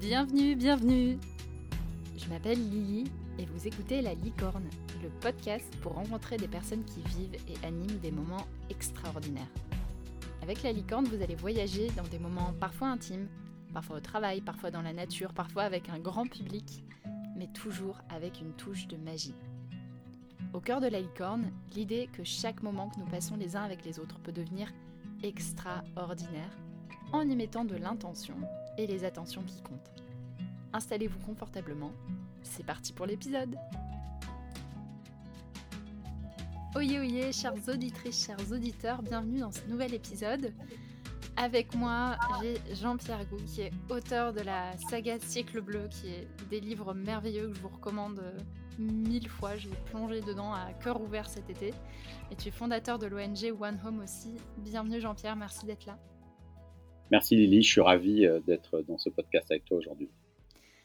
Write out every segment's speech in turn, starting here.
Bienvenue, bienvenue Je m'appelle Lily et vous écoutez La Licorne, le podcast pour rencontrer des personnes qui vivent et animent des moments extraordinaires. Avec La Licorne, vous allez voyager dans des moments parfois intimes, parfois au travail, parfois dans la nature, parfois avec un grand public, mais toujours avec une touche de magie. Au cœur de La Licorne, l'idée que chaque moment que nous passons les uns avec les autres peut devenir extraordinaire en y mettant de l'intention et les attentions qui comptent. Installez-vous confortablement, c'est parti pour l'épisode Oyez oyez, chères auditrices, chers auditeurs, bienvenue dans ce nouvel épisode. Avec moi, j'ai Jean-Pierre Gou, qui est auteur de la saga Siècle Bleu, qui est des livres merveilleux que je vous recommande euh, mille fois. J'ai plongé dedans à cœur ouvert cet été. Et tu es fondateur de l'ONG One Home aussi. Bienvenue Jean-Pierre, merci d'être là. Merci Lily, je suis ravi euh, d'être dans ce podcast avec toi aujourd'hui.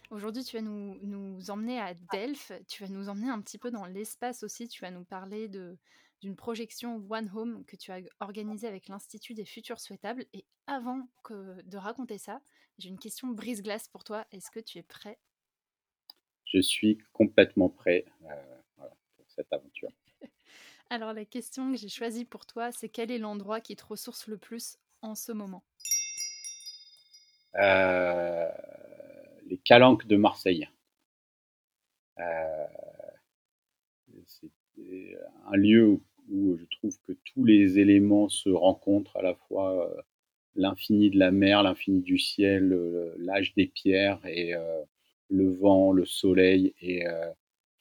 Aujourd'hui, tu vas nous, nous, emmener à Delphes, tu vas nous emmener un petit peu dans l'espace aussi, tu vas nous parler de, d'une projection One Home que tu as organisée avec l'Institut des Futurs Souhaitables. Et avant que de raconter ça, j'ai une question brise-glace pour toi. Est-ce que tu es prêt? Je suis complètement prêt euh, pour cette aventure. Alors la question que j'ai choisie pour toi, c'est quel est l'endroit qui te ressource le plus en ce moment? euh, les Calanques de Marseille. Euh, c'est un lieu où, je trouve que tous les éléments se rencontrent, à la fois euh, l'infini de la mer, l'infini du ciel, l'âge des pierres et le vent, le soleil et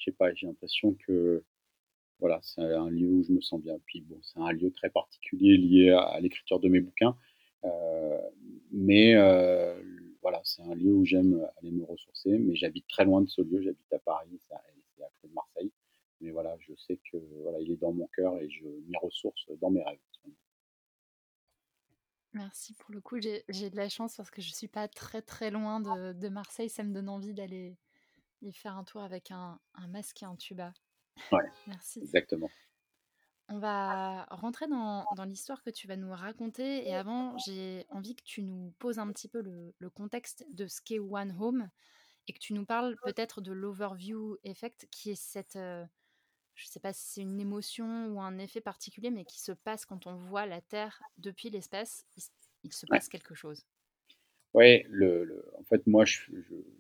je sais pas, j'ai l'impression que voilà, c'est un lieu où je me sens bien. Puis bon, c'est un lieu très particulier lié à l'écriture de mes bouquins. Euh, mais euh, voilà, c'est un lieu où j'aime aller me ressourcer, mais j'habite très loin de ce lieu, j'habite à Paris, c'est à côté de Marseille. Mais voilà, je sais que voilà, il est dans mon cœur et je m'y ressource dans mes rêves. Merci pour le coup, j'ai de la chance parce que je suis pas très très loin de, de Marseille, ça me donne envie d'aller y faire un tour avec un, un masque et un tuba. Ouais, Merci. Exactement. On va rentrer dans, l'histoire que tu vas nous raconter. Et avant, j'ai envie que tu nous poses un petit peu le, contexte de ce qu'est One Home et que tu nous parles peut-être de l'overview effect, qui est cette, euh, je ne sais pas si c'est une émotion ou un effet particulier, mais qui se passe quand on voit la Terre depuis l'espace. Il, se passe quelque chose. Oui, le, en fait, moi, je,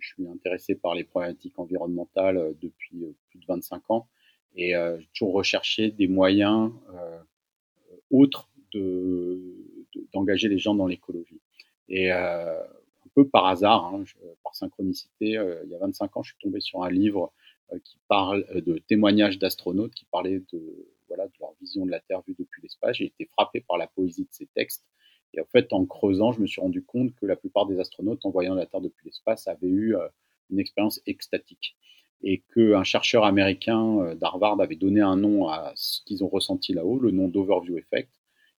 suis intéressé par les problématiques environnementales euh, depuis euh, plus de 25 ans. Et euh, j'ai toujours recherché des moyens euh, autres d'engager les gens dans l'écologie. Et euh, un peu par hasard, hein, par synchronicité, il y a 25 ans, je suis tombé sur un livre qui parle de témoignages d'astronautes qui parlaient de, voilà, de leur vision de la Terre vue depuis l'espace. J'ai été frappé par la poésie de ces textes. Et en fait, en creusant, je me suis rendu compte que la plupart des astronautes, en voyant la Terre depuis l'espace, avaient eu une expérience extatique et qu'un chercheur américain euh, d'Harvard avait donné un nom à ce qu'ils ont ressenti là-haut, le nom d'Overview Effect.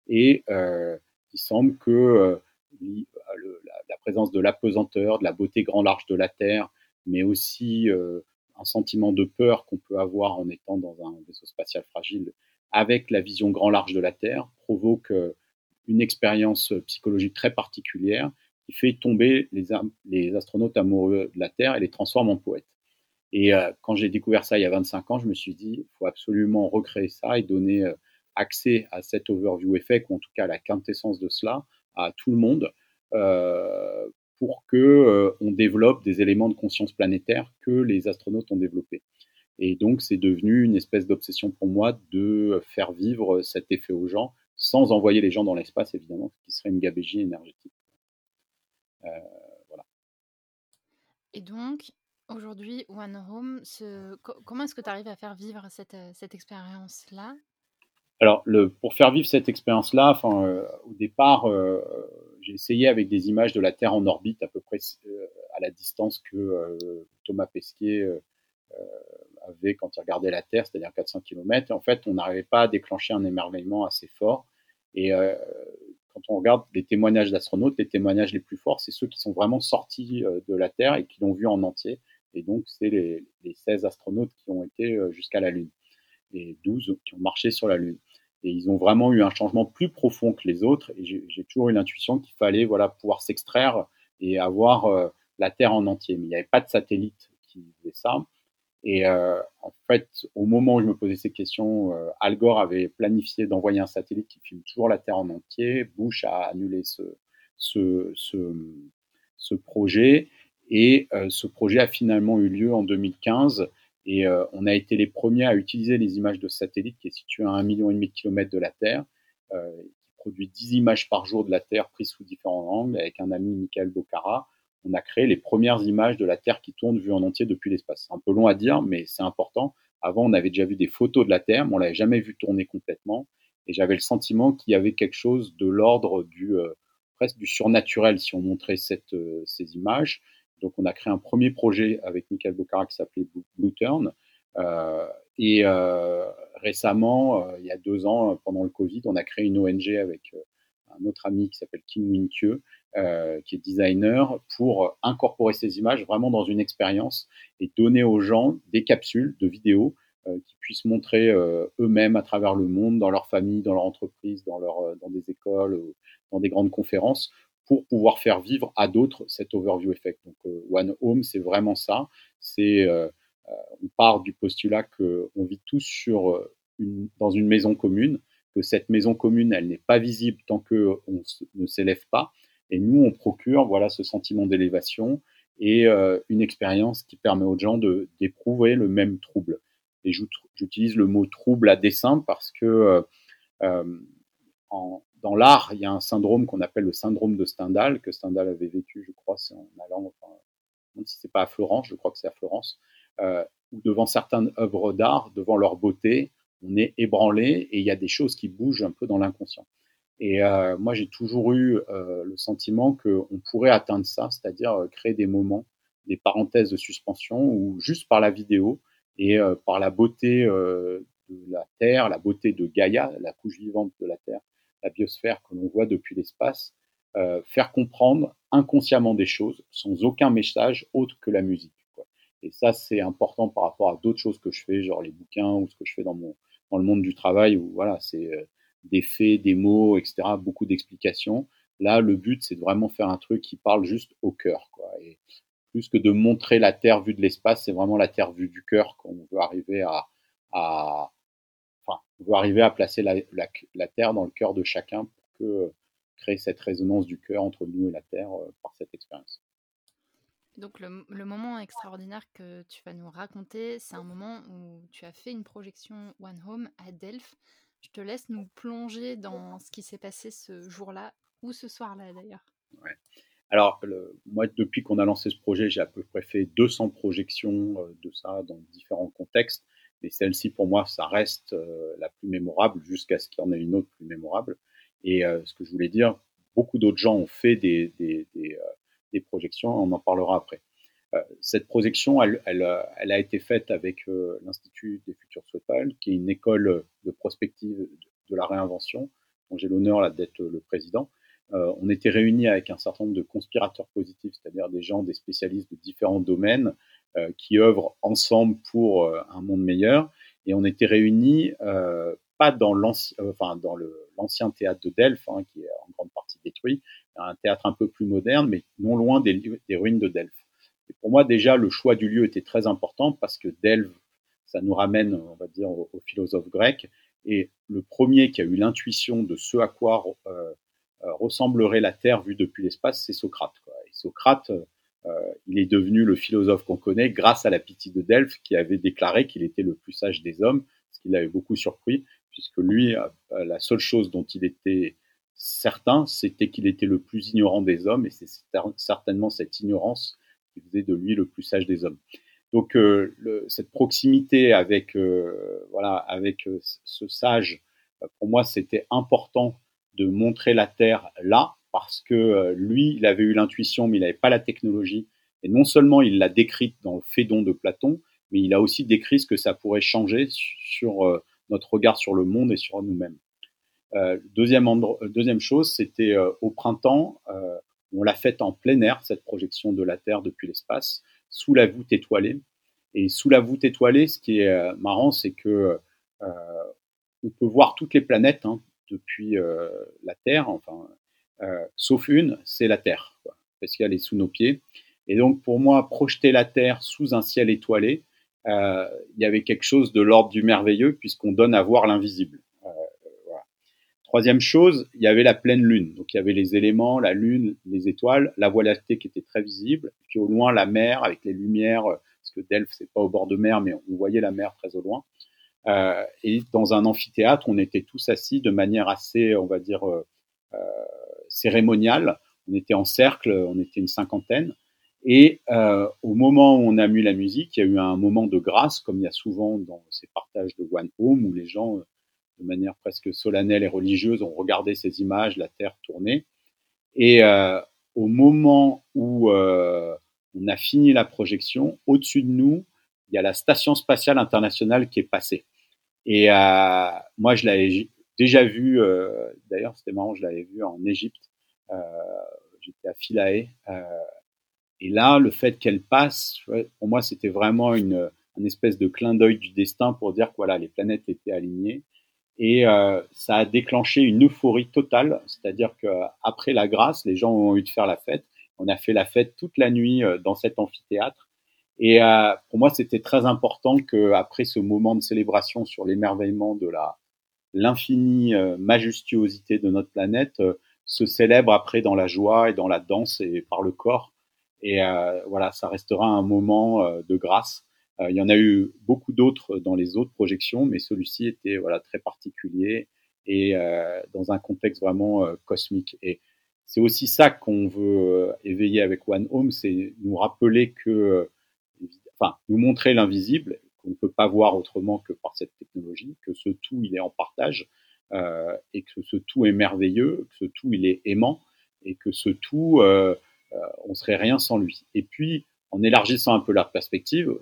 Et euh, il semble que euh, la, présence de l'apesanteur, de la beauté grand large de la Terre, mais aussi un sentiment de peur qu'on peut avoir en étant dans un vaisseau spatial fragile, avec la vision grand large de la Terre, provoque une expérience psychologique très particulière qui fait tomber les astronautes amoureux de la Terre et les transforme en poètes. Et euh, quand j'ai découvert ça il y a 25 ans, je me suis dit, il faut absolument recréer ça et donner euh, accès à cet overview effect, ou en tout cas à la quintessence de cela, à tout le monde, euh, pour que on développe des éléments de conscience planétaire que les astronautes ont développés. Et donc, c'est devenu une espèce d'obsession pour moi de faire vivre cet effet aux gens, sans envoyer les gens dans l'espace, évidemment, ce qui serait une gabégie énergétique. voilà. Et donc, Aujourd'hui, One Home, comment est-ce que tu arrives à faire vivre cette, euh, expérience-là? Alors, pour faire vivre cette expérience-là, euh, au départ, euh, j'ai essayé avec des images de la Terre en orbite, à peu près à la distance que Thomas Pesquet avait quand il regardait la Terre, c'est-à-dire 400 km. En fait, on n'arrivait pas à déclencher un émerveillement assez fort. Et quand on regarde les témoignages d'astronautes, les témoignages les plus forts, c'est ceux qui sont vraiment sortis de la Terre et qui l'ont vu en entier. Et donc, c'est les, les 16 astronautes qui ont été euh, jusqu'à la Lune et 12 qui ont marché sur la Lune. Et ils ont vraiment eu un changement plus profond que les autres. Et j'ai toujours eu l'intuition qu'il fallait voilà, pouvoir s'extraire et avoir euh, la Terre en entier. Mais il n'y avait pas de satellite qui faisait ça. Et euh, en fait, au moment où je me posais ces questions, Al Gore avait planifié d'envoyer un satellite qui filme toujours la Terre en entier. Bush a annulé ce projet. Et euh, ce projet a finalement eu lieu en 2015. Et euh, on a été les premiers à utiliser les images de satellite qui est situé à un million et demi de kilomètres de la Terre, euh, qui produit 10 images par jour de la Terre prises sous différents angles avec un ami, Michael Bocara on a créé les premières images de la Terre qui tourne vue en entier depuis l'espace. C'est un peu long à dire, mais c'est important. Avant, on avait déjà vu des photos de la Terre, mais on l'avait jamais vu tourner complètement. Et j'avais le sentiment qu'il y avait quelque chose de l'ordre du euh, presque du surnaturel si on montrait cette, ces images. Donc, on a créé un premier projet avec Michael Bocara qui s'appelait Blue Turn. Euh, et récemment, il y a deux ans, pendant le Covid, on a créé une ONG avec un autre ami qui s'appelle Kim Winkye, euh, qui est designer, pour incorporer ces images vraiment dans une expérience et donner aux gens des capsules de vidéos euh, qui puissent montrer euh, eux-mêmes à travers le monde, dans leur famille, dans leur entreprise, dans, dans des écoles, dans des grandes conférences, pour pouvoir faire vivre à d'autres cet overview effect. Donc One Home, c'est vraiment ça. C'est on part du postulat qu'on vit tous sur dans une maison commune, que cette maison commune, elle n'est pas visible tant qu'on ne s'élève pas. Et nous, on procure voilà ce sentiment d'élévation et euh, une expérience qui permet aux gens d'éprouver le même trouble. Et j'utilise le mot trouble à dessein parce que euh, euh, en, dans l'art, il y a un syndrome qu'on appelle le syndrome de Stendhal, que Stendhal avait vécu, je crois, c'est en allant, enfin, si c'est pas à Florence, je crois que c'est à Florence, euh, où devant certaines œuvres d'art, devant leur beauté, on est ébranlé et il y a des choses qui bougent un peu dans l'inconscient. Et euh, moi, j'ai toujours eu euh, le sentiment qu'on pourrait atteindre ça, c'est-à-dire euh, créer des moments, des parenthèses de suspension, où juste par la vidéo et euh, par la beauté euh, de la Terre, la beauté de Gaïa, la couche vivante de la Terre, la biosphère que l'on voit depuis l'espace, faire comprendre inconsciemment des choses sans aucun message autre que la musique. Et ça, c'est important par rapport à d'autres choses que je fais, genre les bouquins ou ce que je fais dans mon dans le monde du travail où voilà, c'est euh, des faits, des mots, etc., beaucoup d'explications. Là, le but, c'est de vraiment faire un truc qui parle juste au cœur. Et plus que de montrer la Terre vue de l'espace, c'est vraiment la Terre vue du cœur qu'on veut arriver à, on veut arriver à placer la, la, la, Terre dans le cœur de chacun pour que, euh, créer cette résonance du cœur entre nous et la Terre euh, par cette expérience. Donc le, le, moment extraordinaire que tu vas nous raconter, c'est un moment où tu as fait une projection One Home à Delphes. Je te laisse nous plonger dans ce qui s'est passé ce jour-là ou ce soir-là d'ailleurs. Ouais. Alors, le, moi, depuis qu'on a lancé ce projet, j'ai à peu près fait 200 projections euh, de ça dans différents contextes. Mais celle-ci, pour moi, ça reste euh, la plus mémorable jusqu'à ce qu'il y en ait une autre plus mémorable. Et euh, ce que je voulais dire, beaucoup d'autres gens ont fait des, euh, projections, on en parlera après. Cette projection, elle, a été faite avec l'Institut des futurs Swepal, qui est une école de prospective de la réinvention, dont j'ai l'honneur d'être le président. On était réunis avec un certain nombre de conspirateurs positifs, c'est-à-dire des gens, des spécialistes de différents domaines qui œuvrent ensemble pour euh, un monde meilleur. Et on était réunis pas dans l'ancien, enfin dans l'ancien théâtre de Delphes, hein, qui est en grande partie détruit, un théâtre un peu plus moderne, mais non loin des, ruines de Delphes. Et pour moi, déjà, le choix du lieu était très important parce que Delphes, ça nous ramène, on va dire, aux, philosophes grecs. Et le premier qui a eu l'intuition de ce à quoi euh, ressemblerait la Terre vue depuis l'espace, c'est Socrate. Quoi. Et Socrate, euh, il est devenu le philosophe qu'on connaît grâce à la pitié de Delphes qui avait déclaré qu'il était le plus sage des hommes, ce qui l'avait beaucoup surpris, puisque lui, euh, la seule chose dont il était certain, c'était qu'il était le plus ignorant des hommes, et c'est certainement cette ignorance qui faisait de lui le plus sage des hommes. Donc euh, cette proximité avec euh, voilà avec euh, ce sage, euh, pour moi, c'était important de montrer la Terre là, parce que euh, lui, il avait eu l'intuition, mais il n'avait pas la technologie. Et non seulement il l'a décrite dans le Phédon de Platon, mais il a aussi décrit ce que ça pourrait changer sur euh, notre regard sur le monde et sur nous-mêmes. Euh, deuxième, deuxième chose, c'était euh, au printemps, euh, on l'a faite en plein air, cette projection de la Terre depuis l'espace, sous la voûte étoilée. Et sous la voûte étoilée, ce qui est euh, marrant, c'est que on peut voir toutes les planètes hein, depuis la Terre, enfin, sauf une, c'est la Terre, quoi, parce qu'elle est sous nos pieds. Et donc, pour moi, projeter la Terre sous un ciel étoilé, euh, il y avait quelque chose de l'ordre du merveilleux puisqu'on donne à voir l'invisible. Euh, voilà. Troisième chose, il y avait la pleine lune. Donc, il y avait les éléments, la lune, les étoiles, la voie lactée qui était très visible, puis au loin la mer avec les lumières, parce que Delphes c'est pas au bord de mer, mais on voyait la mer très au loin. Euh, et dans un amphithéâtre, on était tous assis de manière assez, on va dire, cérémoniale. On était en cercle, on était une cinquantaine. Et euh, au moment où on a mis la musique, il y a eu un moment de grâce, comme il y a souvent dans ces partages de One Home, où les gens, euh, de manière presque solennelle et religieuse, ont regardé ces images, la Terre tourner. Et euh, au moment où on a fini la projection, au-dessus de nous, il y a la Station spatiale internationale qui est passée. Et moi, je l'avais déjà vu, euh, d'ailleurs, c'était marrant, je l'avais vu en Égypte. J'étais à Philae et là, le fait qu'elle passe, pour moi, c'était vraiment une, une espèce de clin d'œil du destin pour dire que voilà, les planètes étaient alignées. Et euh, ça a déclenché une euphorie totale, c'est-à-dire qu'après la grâce, les gens ont eu de faire la fête. On a fait la fête toute la nuit euh, dans cet amphithéâtre. Et euh, pour moi, c'était très important qu'après ce moment de célébration sur l'émerveillement de la l'infinie euh, majestuosité de notre planète, euh, se célèbre après dans la joie et dans la danse et par le corps et euh, voilà, ça restera un moment de grâce. Il y en a eu beaucoup d'autres dans les autres projections, mais celui-ci était voilà très particulier et dans un contexte vraiment cosmique. Et c'est aussi ça qu'on veut éveiller avec One Home, c'est nous rappeler que, enfin, nous montrer l'invisible qu'on ne peut pas voir autrement que par cette technologie, que ce tout il est en partage euh, et que ce tout est merveilleux, que ce tout il est aimant et que ce tout euh, euh, on serait rien sans lui. Et puis, en élargissant un peu la perspective,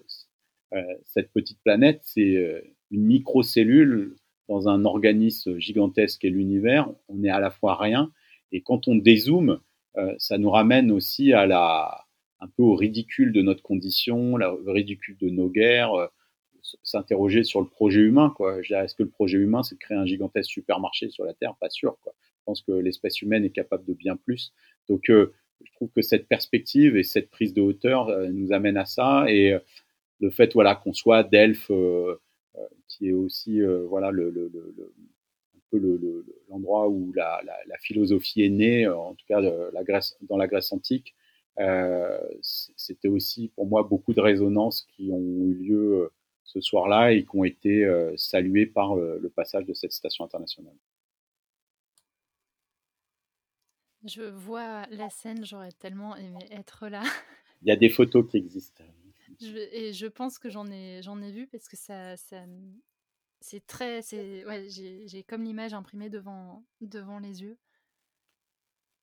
euh, cette petite planète, c'est euh, une microcellule dans un organisme gigantesque et l'univers. On est à la fois rien. Et quand on dézoome, ça nous ramène aussi à la, un peu au ridicule de notre condition, le ridicule de nos guerres, s'interroger sur le projet humain. Quoi. Est-ce que le projet humain, c'est de créer un gigantesque supermarché sur la Terre? Pas sûr. Quoi. Je pense que l'espèce humaine est capable de bien plus. Donc, euh, je trouve que cette perspective et cette prise de hauteur euh, nous amène à ça. Et euh, le fait voilà, qu'on soit Delphes, euh, qui est aussi voilà, le, le, le, peu l'endroit où la, la, philosophie est née, en tout cas la Grèce, dans la Grèce antique, c'était aussi pour moi beaucoup de résonances qui ont eu lieu ce soir-là et qui ont été euh, saluées par le passage de cette station internationale. Je vois la scène, j'aurais tellement aimé être là. Il y a des photos qui existent. Je, et je pense que j'en ai, j'en ai vu parce que ça, ça c'est très, c'est, ouais, j'ai comme l'image imprimée devant, devant les yeux.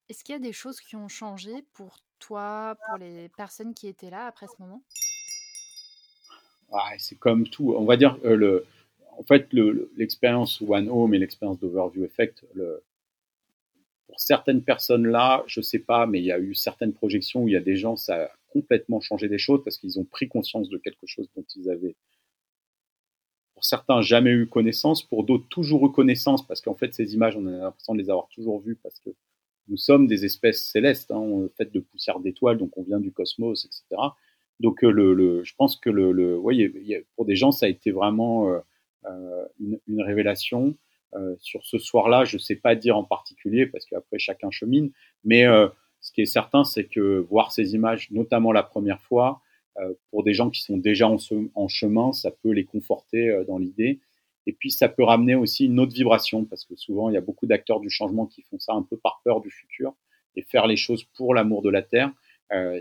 Est-ce qu'il y a des choses qui ont changé pour toi, pour les personnes qui étaient là après ce moment? Ah, C'est comme tout. On va dire, euh, le, en fait, l'expérience One Home et l'expérience d'Overview Effect, le, pour certaines personnes-là, je sais pas, mais il y a eu certaines projections où il y a des gens, ça a complètement changé des choses parce qu'ils ont pris conscience de quelque chose dont ils avaient, pour certains, jamais eu connaissance, pour d'autres, toujours eu connaissance parce qu'en fait, ces images, on a l'impression de les avoir toujours vues parce que nous sommes des espèces célestes, hein, faites de poussière d'étoiles, donc on vient du cosmos, etc. Donc, euh, le, le, je pense que le, le voyez, pour des gens, ça a été vraiment euh, euh une, une, révélation. Sur ce soir-là, je ne sais pas dire en particulier parce qu'après chacun chemine, mais ce qui est certain, c'est que voir ces images, notamment la première fois, pour des gens qui sont déjà en, en, chemin, ça peut les conforter dans l'idée. Et puis ça peut ramener aussi une autre vibration parce que souvent il y a beaucoup d'acteurs du changement qui font ça un peu par peur du futur et faire les choses pour l'amour de la terre,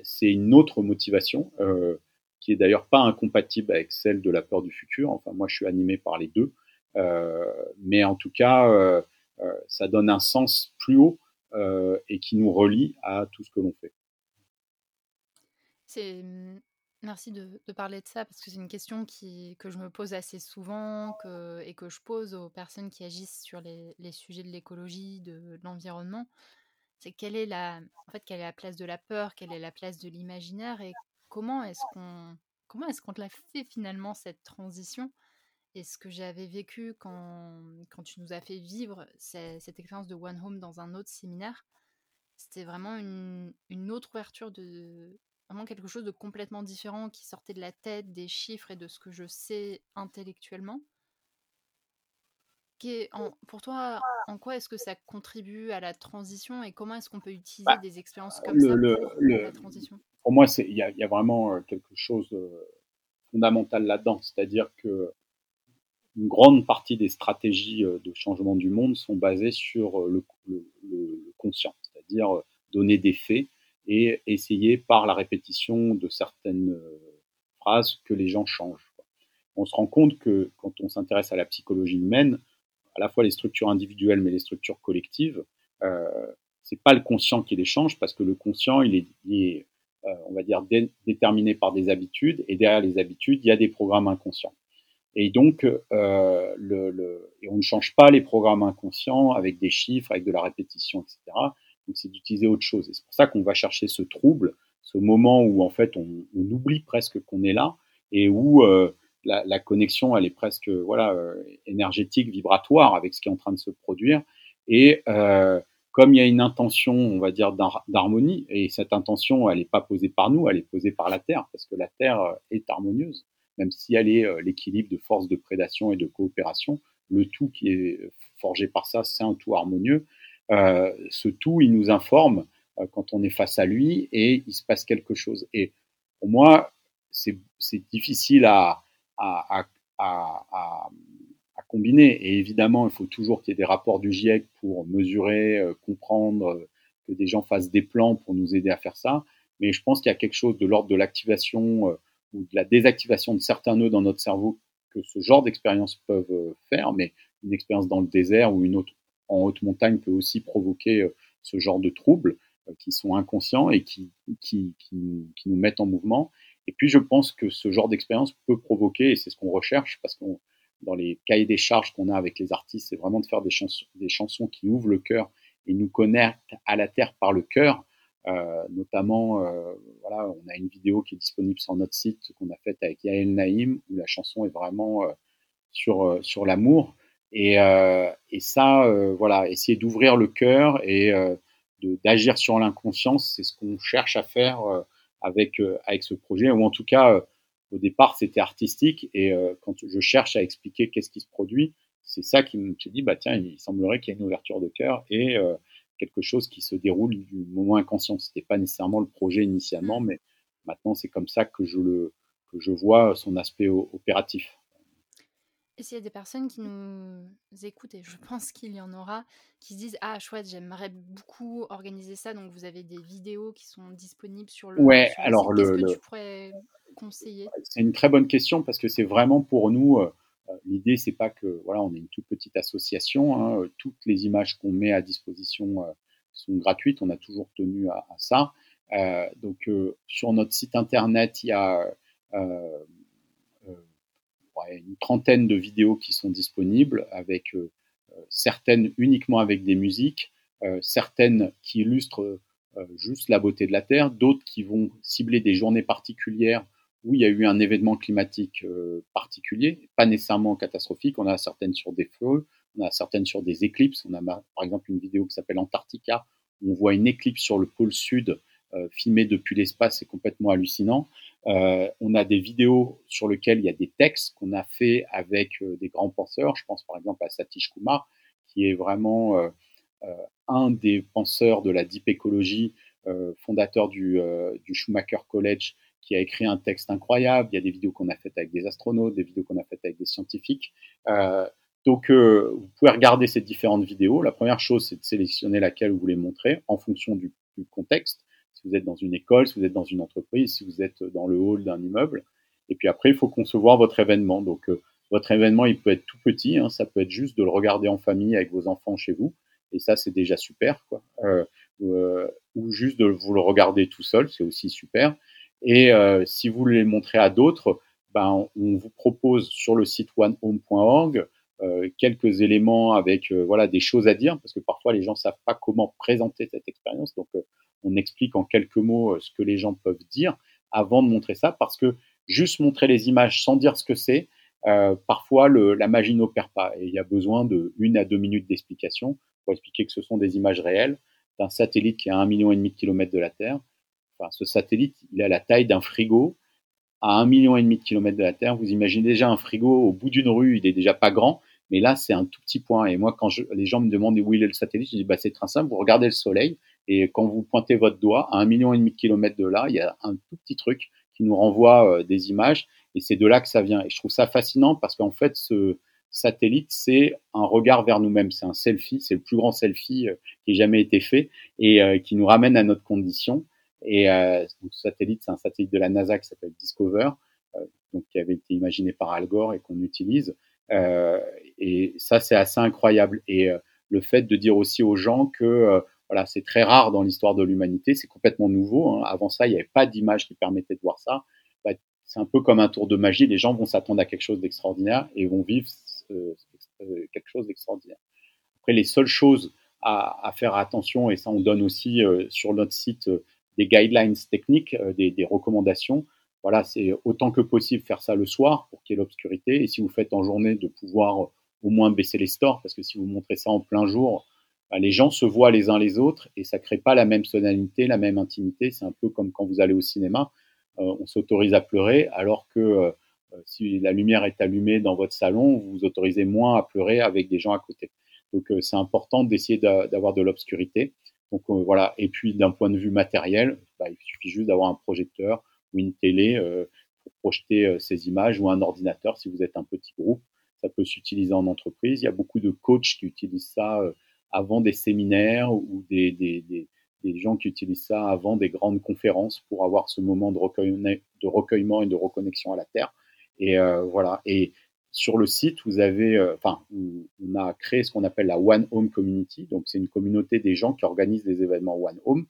c'est une autre motivation euh, qui est d'ailleurs pas incompatible avec celle de la peur du futur. Enfin moi je suis animé par les deux. Euh, mais en tout cas, euh, euh, ça donne un sens plus haut et qui nous relie à tout ce que l'on fait. Mmh, Merci de, parler de ça parce que c'est une question qui, que je me pose assez souvent et que je pose aux personnes qui agissent sur les, sujets de l'écologie, de l'environnement. C'est quelle est la, en fait, quelle est la place de la peur, quelle est la place de l'imaginaire et comment est-ce qu'on, comment est-ce qu'on l'a fait finalement cette transition? Et ce que j'avais vécu quand, quand tu nous as fait vivre cette expérience de One Home dans un autre séminaire, c'était vraiment une, une, autre ouverture de, vraiment quelque chose de complètement différent qui sortait de la tête, des chiffres et de ce que je sais intellectuellement. Pour toi, en quoi est-ce que ça contribue à la transition et comment est-ce qu'on peut utiliser bah, des expériences comme ça pour la transition? Pour moi, il y, a vraiment quelque chose de fondamental là-dedans, c'est-à-dire que une grande partie des stratégies de changement du monde sont basées sur le, le conscient, c'est-à-dire donner des faits et essayer par la répétition de certaines phrases que les gens changent. On se rend compte que quand on s'intéresse à la psychologie humaine, à la fois les structures individuelles mais les structures collectives, euh, c'est pas le conscient qui les change parce que le conscient il est, euh, on va dire déterminé par des habitudes et derrière les habitudes il y a des programmes inconscients. Et donc euh, le, le, on ne change pas les programmes inconscients avec des chiffres, avec de la répétition, etc. Donc c'est d'utiliser autre chose. Et c'est pour ça qu'on va chercher ce trouble, ce moment où en fait on, oublie presque qu'on est là et où euh, la, connexion elle est presque voilà euh, énergétique, vibratoire avec ce qui est en train de se produire. Et euh, comme il y a une intention, on va dire d'harmonie, et cette intention elle n'est pas posée par nous, elle est posée par la Terre parce que la Terre est harmonieuse, même si elle est l'équilibre de force de prédation et de coopération. Le tout qui est forgé par ça, c'est un tout harmonieux. Euh, ce tout, il nous informe euh, quand on est face à lui et il se passe quelque chose. Et pour moi, c'est difficile à, à, à, à, combiner. Et évidemment, il faut toujours qu'il y ait des rapports du GIEC pour mesurer, euh, comprendre, que des gens fassent des plans pour nous aider à faire ça. Mais je pense qu'il y a quelque chose de l'ordre de l'activation ou de la désactivation de certains nœuds dans notre cerveau que ce genre d'expériences peuvent faire. Mais une expérience dans le désert ou une autre en haute montagne peut aussi provoquer euh, ce genre de troubles euh, qui sont inconscients et qui, qui, qui, qui, nous mettent en mouvement. Et puis je pense que ce genre d'expérience peut provoquer, et c'est ce qu'on recherche, parce qu'on dans les cahiers des charges qu'on a avec les artistes, c'est vraiment de faire des chansons, des chansons qui ouvrent le cœur et nous connectent à la terre par le cœur. Euh, notamment, euh, voilà, on a une vidéo qui est disponible sur notre site qu'on a faite avec Yael Naïm, où la chanson est vraiment euh, sur, sur l'amour. Et, euh, et ça, euh, voilà, essayer d'ouvrir le cœur et euh, d'agir sur l'inconscience, c'est ce qu'on cherche à faire avec, avec ce projet, ou en tout cas, au départ, c'était artistique, et quand je cherche à expliquer qu'est-ce qui se produit, c'est ça qui me dit, bah tiens, il semblerait qu'il y ait une ouverture de cœur et quelque chose qui se déroule du moment inconscient. C'était pas nécessairement le projet initialement, mmh. mais maintenant c'est comme ça que je le que je vois son aspect opératif. Et s'il y a des personnes qui nous écoutent, et je pense qu'il y en aura, qui se disent Ah, chouette, j'aimerais beaucoup organiser ça. Donc, vous avez des vidéos qui sont disponibles sur le. Ouais, alors le. Qu'est-ce que tu pourrais conseiller? C'est une très bonne question parce que c'est vraiment pour nous. Euh, euh, l'idée, c'est pas que voilà, on est une toute petite association. Hein, toutes les images qu'on met à disposition euh, sont gratuites. On a toujours tenu à, à ça. donc, sur notre site internet, il y a une trentaine de vidéos qui sont disponibles, avec euh, euh, certaines uniquement avec des musiques, euh, certaines qui illustrent juste la beauté de la Terre, d'autres qui vont cibler des journées particulières où il y a eu un événement climatique particulier, pas nécessairement catastrophique. On a certaines sur des feux, on a certaines sur des éclipses. On a par exemple une vidéo qui s'appelle Antarctica, où on voit une éclipse sur le pôle sud filmée depuis l'espace, c'est complètement hallucinant. Euh, on a des vidéos sur lesquelles il y a des textes qu'on a fait avec euh, des grands penseurs. Je pense par exemple à Satish Kumar, qui est vraiment un des penseurs de la deep écologie, fondateur du, du, Schumacher College, qui a écrit un texte incroyable. Il y a des vidéos qu'on a faites avec des astronautes, des vidéos qu'on a faites avec des scientifiques. donc, vous pouvez regarder ces différentes vidéos. La première chose, c'est de sélectionner laquelle vous voulez montrer en fonction du contexte si vous êtes dans une école, si vous êtes dans une entreprise, si vous êtes dans le hall d'un immeuble. Et puis après, il faut concevoir votre événement. Donc, euh, votre événement, il peut être tout petit. Hein, ça peut être juste de le regarder en famille avec vos enfants chez vous. Et ça, c'est déjà super. Euh, euh, ou juste de vous le regarder tout seul, c'est aussi super. Et si vous voulez le montrer à d'autres, ben, on vous propose sur le site onehome.org quelques éléments avec voilà des choses à dire parce que parfois les gens savent pas comment présenter cette expérience. Donc on explique en quelques mots euh, ce que les gens peuvent dire avant de montrer ça, parce que juste montrer les images sans dire ce que c'est, euh, parfois la magie n'opère pas et il y a besoin de une à deux minutes d'explication pour expliquer que ce sont des images réelles d'un satellite qui est à un million et demi de kilomètres de la Terre, enfin, ce satellite, il a la taille d'un frigo à un million et demi de kilomètres de la Terre. Vous imaginez déjà un frigo au bout d'une rue, il est déjà pas grand, mais là, c'est un tout petit point. Et moi, quand les gens me demandent où il est le satellite, je dis, bah, c'est très simple, vous regardez le soleil, et quand vous pointez votre doigt à un million et demi de kilomètres de là, il y a un tout petit truc qui nous renvoie euh, des images, et c'est de là que ça vient. Et je trouve ça fascinant parce qu'en fait, ce satellite, c'est un regard vers nous-mêmes, c'est un selfie, c'est le plus grand selfie euh, qui ait jamais été fait, et euh, qui nous ramène à notre condition. Et donc, ce satellite, c'est un satellite de la NASA qui s'appelle Discover, donc qui avait été imaginé par Al Gore et qu'on utilise. Euh, et ça, c'est assez incroyable. Et euh, le fait de dire aussi aux gens que euh, voilà, c'est très rare dans l'histoire de l'humanité, c'est complètement nouveau. Hein. Avant ça, il n'y avait pas d'image qui permettait de voir ça. Bah, c'est un peu comme un tour de magie. Les gens vont s'attendre à quelque chose d'extraordinaire et vont vivre quelque chose d'extraordinaire. Après, les seules choses à, faire attention, et ça on donne aussi sur notre site des guidelines techniques, des, recommandations, voilà, c'est autant que possible faire ça le soir pour qu'il y ait l'obscurité. Et si vous faites en journée, de pouvoir au moins baisser les stores, parce que si vous montrez ça en plein jour, bah, les gens se voient les uns les autres et ça crée pas la même sonalité, la même intimité. C'est un peu comme quand vous allez au cinéma, euh, on s'autorise à pleurer, alors que euh, si la lumière est allumée dans votre salon, vous vous autorisez moins à pleurer avec des gens à côté. Donc euh, c'est important d'essayer d'avoir de l'obscurité. Donc voilà. Et puis d'un point de vue matériel, bah, il suffit juste d'avoir un projecteur, une télé euh, pour projeter euh, ces images ou un ordinateur si vous êtes un petit groupe. Ça peut s'utiliser en entreprise. Il y a beaucoup de coachs qui utilisent ça euh, avant des séminaires ou des, gens qui utilisent ça avant des grandes conférences pour avoir ce moment de, recueillement et de reconnexion à la Terre. Et voilà. Et sur le site, vous avez, enfin, on a créé ce qu'on appelle la One Home Community. Donc, c'est une communauté des gens qui organisent des événements One Home.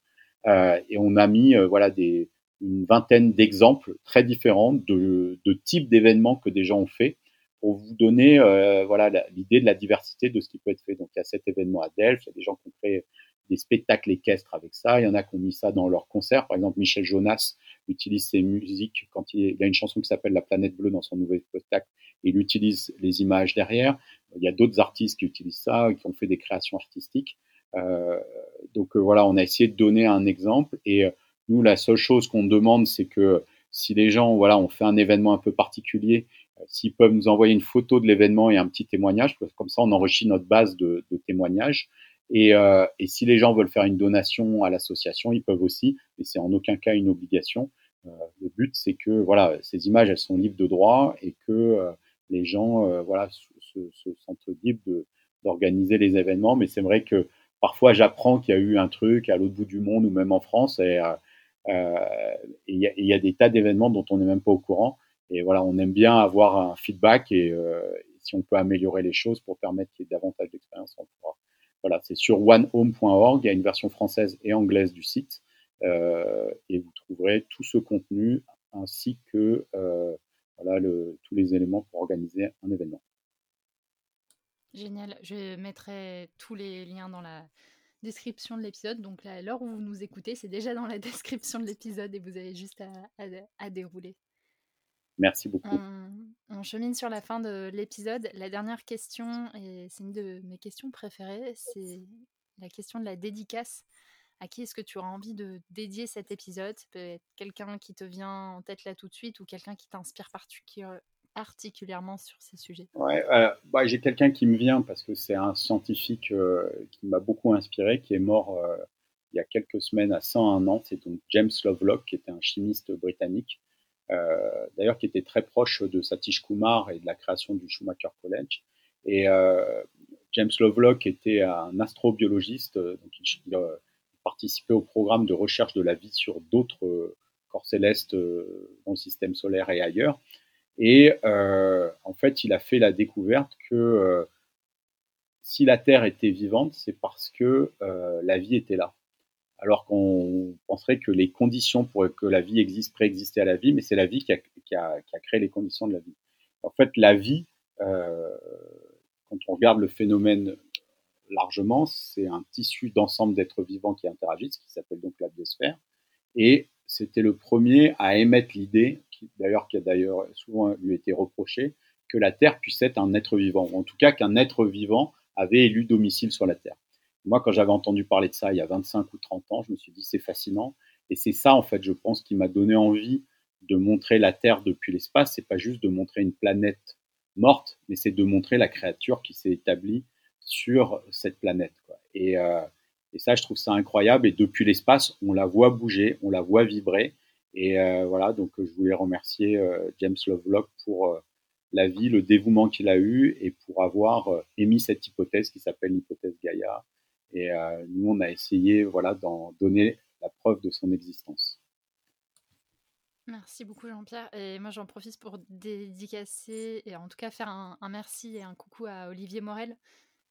Euh, et on a mis, voilà, une vingtaine d'exemples très différents de, de types d'événements que des gens ont fait pour vous donner euh, voilà l'idée de la diversité de ce qui peut être fait. Donc il y a cet événement à Delft, il y a des gens qui ont fait des spectacles équestres avec ça, il y en a qui ont mis ça dans leurs concerts. Par exemple, Michel Jonas utilise ses musiques quand il, il a une chanson qui s'appelle La planète bleue dans son nouvel spectacle. Il utilise les images derrière. Il y a d'autres artistes qui utilisent ça, qui ont fait des créations artistiques. Euh, donc euh, voilà, on a essayé de donner un exemple et euh, nous, la seule chose qu'on demande, c'est que si les gens, voilà, ont fait un événement un peu particulier, s'ils peuvent nous envoyer une photo de l'événement et un petit témoignage, comme ça, on enrichit notre base de, de témoignages. Et, euh, et, si les gens veulent faire une donation à l'association, ils peuvent aussi, et c'est en aucun cas une obligation. Euh, le but, c'est que voilà, ces images, elles sont libres de droit et que euh, les gens, euh, voilà, se, se, sentent libres d'organiser les événements. Mais c'est vrai que parfois, j'apprends qu'il y a eu un truc à l'autre bout du monde ou même en France, et euh, il y, a des tas d'événements dont on n'est même pas au courant. Et voilà, on aime bien avoir un feedback et euh, si on peut améliorer les choses pour permettre qu'il y ait davantage d'expérience, on pourra. Voilà, c'est sur onehome.org. Il y a une version française et anglaise du site. Euh, et vous trouverez tout ce contenu ainsi que euh, tous les éléments pour organiser un événement. Génial. Je mettrai tous les liens dans la description de l'épisode. Donc là, l'heure où vous nous écoutez, c'est déjà dans la description de l'épisode et vous avez juste à, dérouler. Merci beaucoup. On, chemine sur la fin de l'épisode. La dernière question, et c'est une de mes questions préférées, c'est la question de la dédicace. À qui est-ce que tu auras envie de dédier cet épisode? Peut être quelqu'un qui te vient en tête là tout de suite ou quelqu'un qui t'inspire particulièrement particulièrement sur ces sujets? Ouais, euh, bah, J'ai quelqu'un qui me vient parce que c'est un scientifique euh, qui m'a beaucoup inspiré, qui est mort euh, il y a quelques semaines à 101 ans. C'est donc James Lovelock, qui était un chimiste britannique, d'ailleurs qui était très proche de Satish Kumar et de la création du Schumacher College. Et James Lovelock était un astrobiologiste, donc il, participait au programme de recherche de la vie sur d'autres corps célestes dans le système solaire et ailleurs. Et euh, en fait, il a fait la découverte que euh, si la Terre était vivante, c'est parce que euh, la vie était là. Alors qu'on penserait que les conditions pour que la vie existe préexistaient à la vie, mais c'est la vie qui a, qui, a, qui a, créé les conditions de la vie. En fait, la vie, euh, quand on regarde le phénomène largement, c'est un tissu d'ensemble d'êtres vivants qui interagissent, qui s'appelle donc la biosphère. Et c'était le premier à émettre l'idée d'ailleurs qui a d'ailleurs souvent lui été reproché, que la Terre puisse être un être vivant, ou en tout cas qu'un être vivant avait élu domicile sur la Terre. Moi, quand j'avais entendu parler de ça il y a 25 ou 30 ans, je me suis dit c'est fascinant. Et c'est ça, en fait, je pense, qui m'a donné envie de montrer la Terre depuis l'espace. C'est pas juste de montrer une planète morte, mais c'est de montrer la créature qui s'est établie sur cette planète. Euh, et, ça, je trouve ça incroyable. Et depuis l'espace, on la voit bouger, on la voit vibrer. Et euh, voilà, donc je voulais remercier euh, James Lovelock pour la vie, le dévouement qu'il a eu et pour avoir émis cette hypothèse qui s'appelle l'hypothèse Gaïa. Et euh, nous, on a essayé voilà, d'en donner la preuve de son existence. Merci beaucoup Jean-Pierre. Et moi j'en profite pour dédicacer et en tout cas faire un, merci et un coucou à Olivier Morel,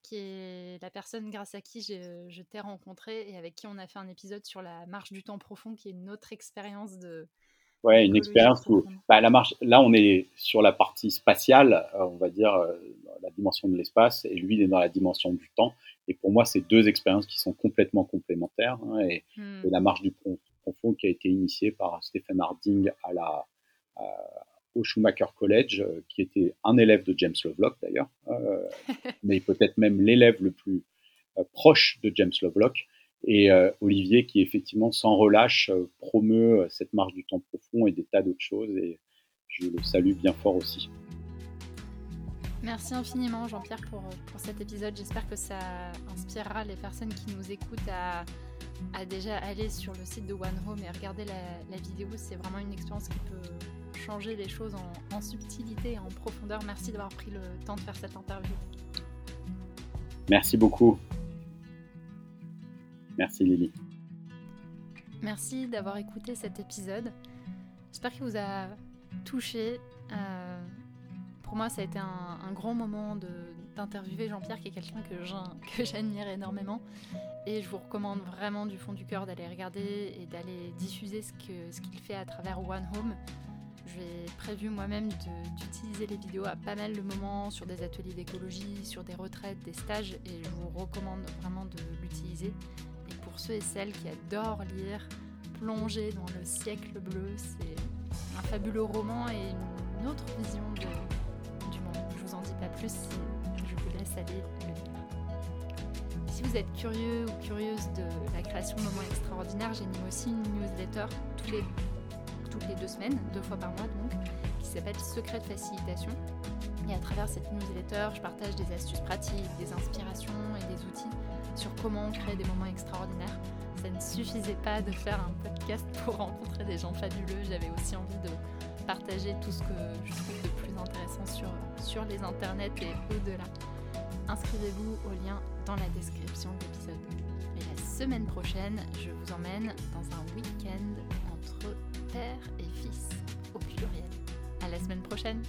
qui est la personne grâce à qui je, je t'ai rencontré et avec qui on a fait un épisode sur la marche du temps profond, qui est une autre expérience de... Ouais, une expérience où bah, la marche, là on est sur la partie spatiale, euh, on va dire euh, la dimension de l'espace, et lui il est dans la dimension du temps. Et pour moi, c'est deux expériences qui sont complètement complémentaires. Hein, et, hmm. et, la marche du profond qui a été initiée par Stephen Harding à la, à, au Schumacher College, euh, qui était un élève de James Lovelock d'ailleurs, euh, mais peut-être même l'élève le plus euh, proche de James Lovelock. Et euh, Olivier, qui effectivement sans relâche euh, promeut cette marche du temps profond et des tas d'autres choses. Et je le salue bien fort aussi. Merci infiniment Jean-Pierre pour, pour cet épisode. J'espère que ça inspirera les personnes qui nous écoutent à, à déjà aller sur le site de One Home et regarder la, la vidéo. C'est vraiment une expérience qui peut changer les choses en, en subtilité et en profondeur. Merci d'avoir pris le temps de faire cette interview. Merci beaucoup. Merci Lily. Merci d'avoir écouté cet épisode. J'espère qu'il vous a touché. Euh, pour moi, ça a été un, grand moment d'interviewer Jean-Pierre, qui est quelqu'un que j'admire énormément. Et je vous recommande vraiment du fond du cœur d'aller regarder et d'aller diffuser ce qu'il fait à travers One Home. J'ai prévu moi-même d'utiliser les vidéos à pas mal de moments sur des ateliers d'écologie, sur des retraites, des stages, et je vous recommande vraiment de l'utiliser. Pour ceux et celles qui adorent lire, plonger dans le siècle bleu, c'est un fabuleux roman et une autre vision du monde. Je vous en dis pas plus, je vous laisse aller le lire. Si vous êtes curieux ou curieuse de la création de moments extraordinaires, j'anime aussi une newsletter toutes les deux semaines, deux fois par mois donc, qui s'appelle Secret de facilitation. Et à travers cette newsletter, je partage des astuces pratiques, des inspirations et des outils sur comment créer des moments extraordinaires. Ça ne suffisait pas de faire un podcast pour rencontrer des gens fabuleux, j'avais aussi envie de partager tout ce que je trouve de plus intéressant sur, sur les internets et au-delà. Inscrivez-vous au lien dans la description de l'épisode. Et la semaine prochaine, je vous emmène dans un week-end entre père et fils au pluriel. À la semaine prochaine!